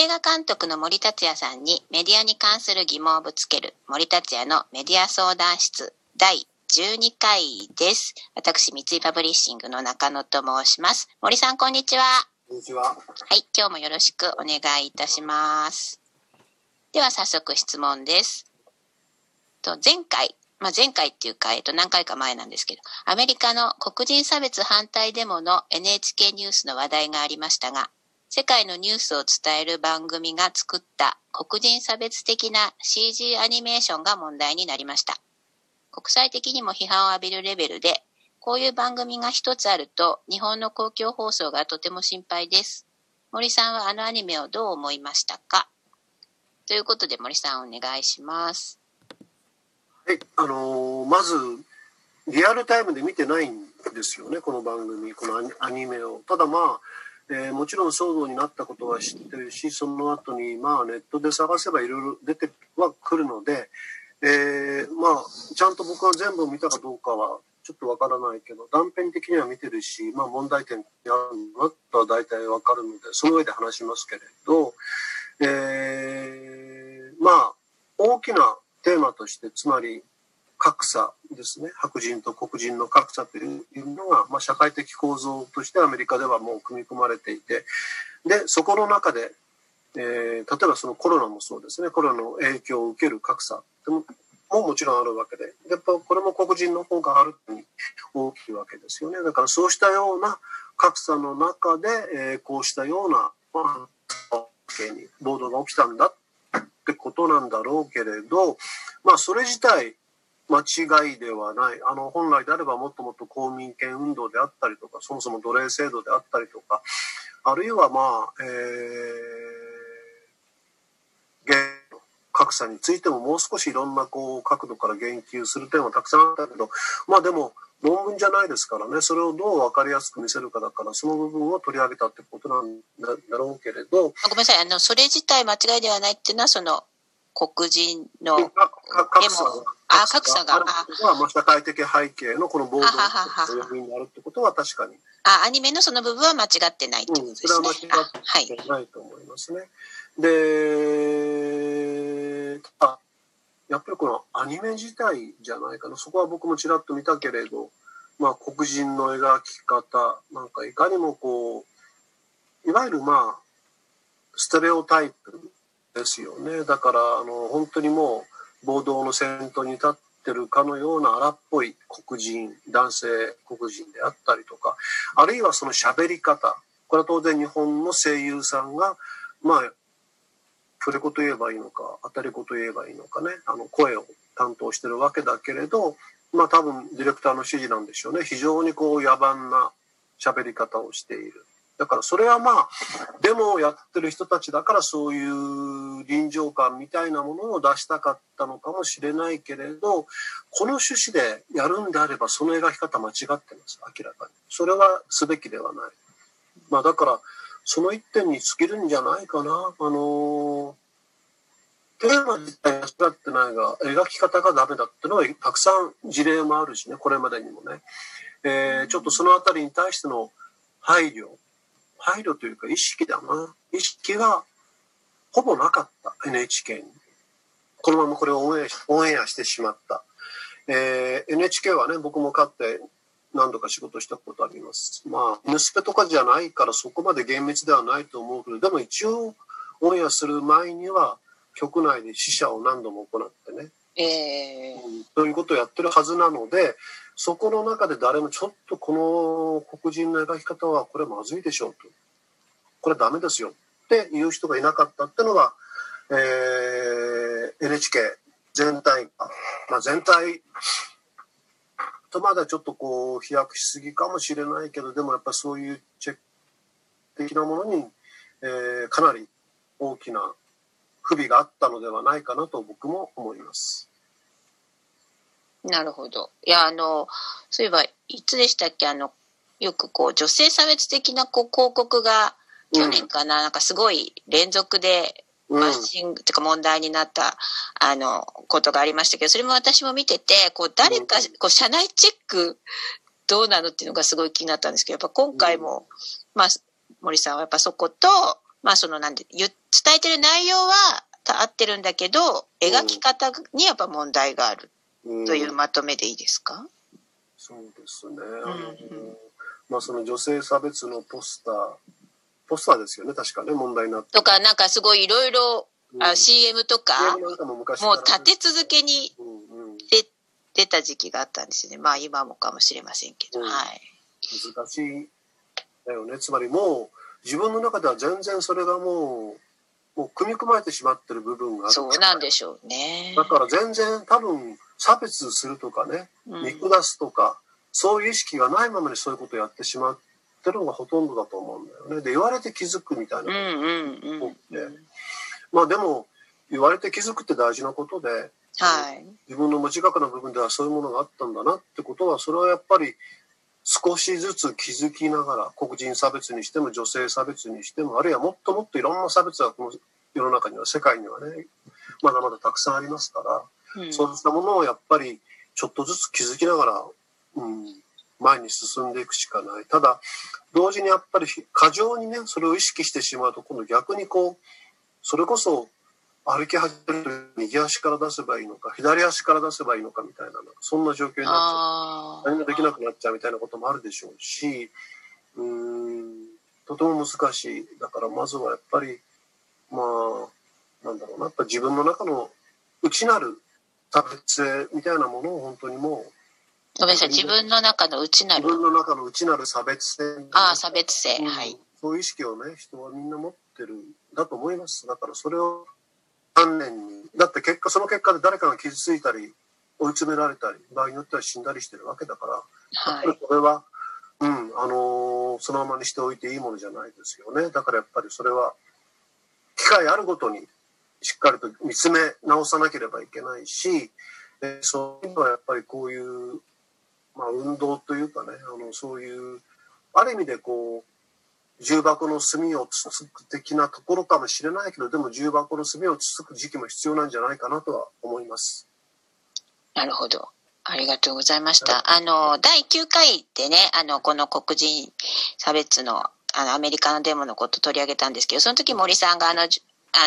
映画監督の森達也さんにメディアに関する疑問をぶつける森達也のメディア相談室第12回です。私、三井パブリッシングの中野と申します。森さん、こんにちは。こんにちは。はい、今日もよろしくお願いいたします。では早速質問です。と前回、まあ、前回っていうか、えっと、何回か前なんですけど、アメリカの黒人差別反対デモの NHK ニュースの話題がありましたが、世界のニュースを伝える番組が作った黒人差別的な CG アニメーションが問題になりました。国際的にも批判を浴びるレベルで、こういう番組が一つあると、日本の公共放送がとても心配です。森さんはあのアニメをどう思いましたか？ということで森さんお願いします。はい、あのーまずリアルタイムで見てないんですよねこの番組このアニアニメをただまあ、えーもちろん騒動になったことは知ってるしその後にまあネットで探せばいろいろ出てはくるので、えーまあちゃんと僕は全部見たかどうかはちょっとわからないけど断片的には見てるし、まあ、問題点ってあるなとは大体わかるのでその上で話しますけれど、えーまあ大きなテーマとしてつまり格差ですね。白人と黒人の格差というのが、まあ、社会的構造としてアメリカではもう組み込まれていてでそこの中で、えー例えばそのコロナもそうですね。コロナの影響を受ける格差ももちろんあるわけで。やっぱこれも黒人の方があるに大きいわけですよね。だからそうしたような格差の中で、えーこうしたような、まあ、暴動が起きたんだってことなんだろうけれどまあそれ自体間違いではない。あの本来であればもっともっと公民権運動であったりとかそもそも奴隷制度であったりとかあるいはまあ、えー、格差についてももう少しいろんなこう角度から言及する点はたくさんあったけどまあでも論文じゃないですからね。それをどう分かりやすく見せるかだからその部分を取り上げたってことなんだだろうけれど。あごめんなさい、あの、それ自体間違いではないっていうのは、その、黒人の、格差あ格差があることはまあ社会的背景のこの暴動のはははは要因になるってことは確かに、あ、アニメのその部分は間違ってないってことうん、ですね。それは間違って。ないと思いますね。で、ただやっぱりこのアニメ自体じゃないかな、そこは僕もちらっと見たけれど、まあ黒人の描き方、なんかいかにもこう、いわゆるまあ、ステレオタイプですよね。だから、あの、本当にもう暴動の先頭に立ってるかのような荒っぽい黒人、男性黒人であったりとか、あるいはその喋り方。これは当然日本の声優さんが、まあ、触れ子と言えばいいのか、当たり子と言えばいいのかね、あの、声を担当してるわけだけれど、まあ多分ディレクターの指示なんでしょうね。非常にこう野蛮な喋り方をしている。だからそれはまあ、デモをやってる人たちだからそういう臨場感みたいなものを出したかったのかもしれないけれど、この趣旨でやるんであればその描き方間違ってます。明らかに。それはすべきではない。まあだから、その一点に尽きるんじゃないかな。あのーテーマ自体間違ってないが、描き方がダメだっていうのはたくさん事例もあるしね、これまでにもね。えーちょっとそのあたりに対しての配慮、配慮というか意識だな。意識がほぼなかった NHK に。このままこれをオンエアオンエアしてしまった。えー NHK はね、僕もかって何度か仕事したことあります。まあ、ニュースペとかじゃないからそこまで厳密ではないと思うけど、でも一応オンエアする前には局内で死者を何度も行ってね、えー、ということをやってるはずなので、そこの中で誰もちょっとこの黒人の描き方はこれまずいでしょうと。これダメですよっていう人がいなかったってのが、えー NHK 全体、まあ全体とまだちょっとこう飛躍しすぎかもしれないけど、でもやっぱそういうチェック的なものに、えーかなり大きな不備があったのではないかなと僕も思います。なるほど。いや、あの、そういえば、いつでしたっけ、あの、よくこう、女性差別的なこう広告が、去年かな、なんかすごい連続でうん。バッシングってか問題になった、あの、ことがありましたけど、それも私も見てて、こう、誰か、こう、社内チェックどうなのっていうのがすごい気になったんですけど、やっぱ今回も、まあ、森さんはやっぱそこと、まあそのなんで、伝えてる内容は合ってるんだけど、描き方にやっぱ問題があるというまとめでいいですか、うん、そうですね。あの、うんうん、まあその女性差別のポスター、ポスターですよね、確かね、問題になって。とか、なんかすごいいろいろ、あ CM とか、もう立て続けに出出た時期があったんですね。まあ今もかもしれませんけど、はい。難しいだよね。つまりもう自分の中では全然それがもう、もう組み込まれてしまってる部分がある。そうなんでしょうね。だから全然多分差別するとかね、見下すとか、そういう意識がないままにそういうことをやってしまってるのがほとんどだと思うんだよね。で、言われて気づくみたいなことが多くて。まあでも、言われて気づくって大事なことで、はい、自分の無自覚な部分ではそういうものがあったんだなってことは、それはやっぱり少しずつ気づきながら、黒人差別にしても女性差別にしても、あるいはもっともっといろんな差別がこの世の中には、世界にはね、まだまだたくさんありますから、うん、そうしたものをやっぱりちょっとずつ気づきながら、うん、前に進んでいくしかない。ただ、同時にやっぱり過剰にね、それを意識してしまうと、今度逆にこう、それこそ歩き始めると右足から出せばいいのか、左足から出せばいいのかみたいな、そんな状況になっちゃう。何もできなくなっちゃうみたいなこともあるでしょうし、うん、とても難しい。だからまずはやっぱり、まあ、なんだろうな、やっぱ自分の中の内なる差別性みたいなものを本当にもう、ごめんなさい、自分の中の内なる。自分の中の内なる差別性、ね、ああ、差別性、はい。そういう意識をね、人はみんな持ってる、だと思います。だからそれを丹念に、だって結果、その結果で誰かが傷ついたり、追い詰められたり、場合によっては死んだりしてるわけだから、はい、やっぱりこれは、うん、あのー、そのままにしておいていいものじゃないですよね。だからやっぱりそれは、機会あるごとにしっかりと見つめ直さなければいけないし、でそういうのはやっぱりこういう、まあ、運動というかね、あのそういう、ある意味でこう、重箱の隅をつつく的なところかもしれないけど、でも重箱の隅をつつく時期も必要なんじゃないかなとは思います。なるほど。ありがとうございました。あの、第9回でね、あの、この黒人差別の、あの、アメリカのデモのこと取り上げたんですけど、その時森さんがあの、あ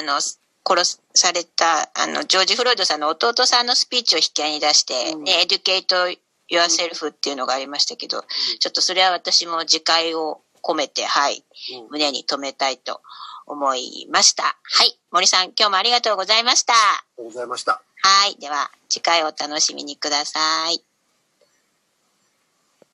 の、殺された、あの、ジョージ・フロイドさんの弟さんのスピーチを引き合いに出して、うん、ね、エデュケイト・ユア・セルフっていうのがありましたけど、うん、ちょっとそれは私も自戒を込めて、はい、うん、胸に留めたいと思いました。はい、森さん、今日もありがとうございました。ありがとうございました。はい、では、次回お楽しみにください。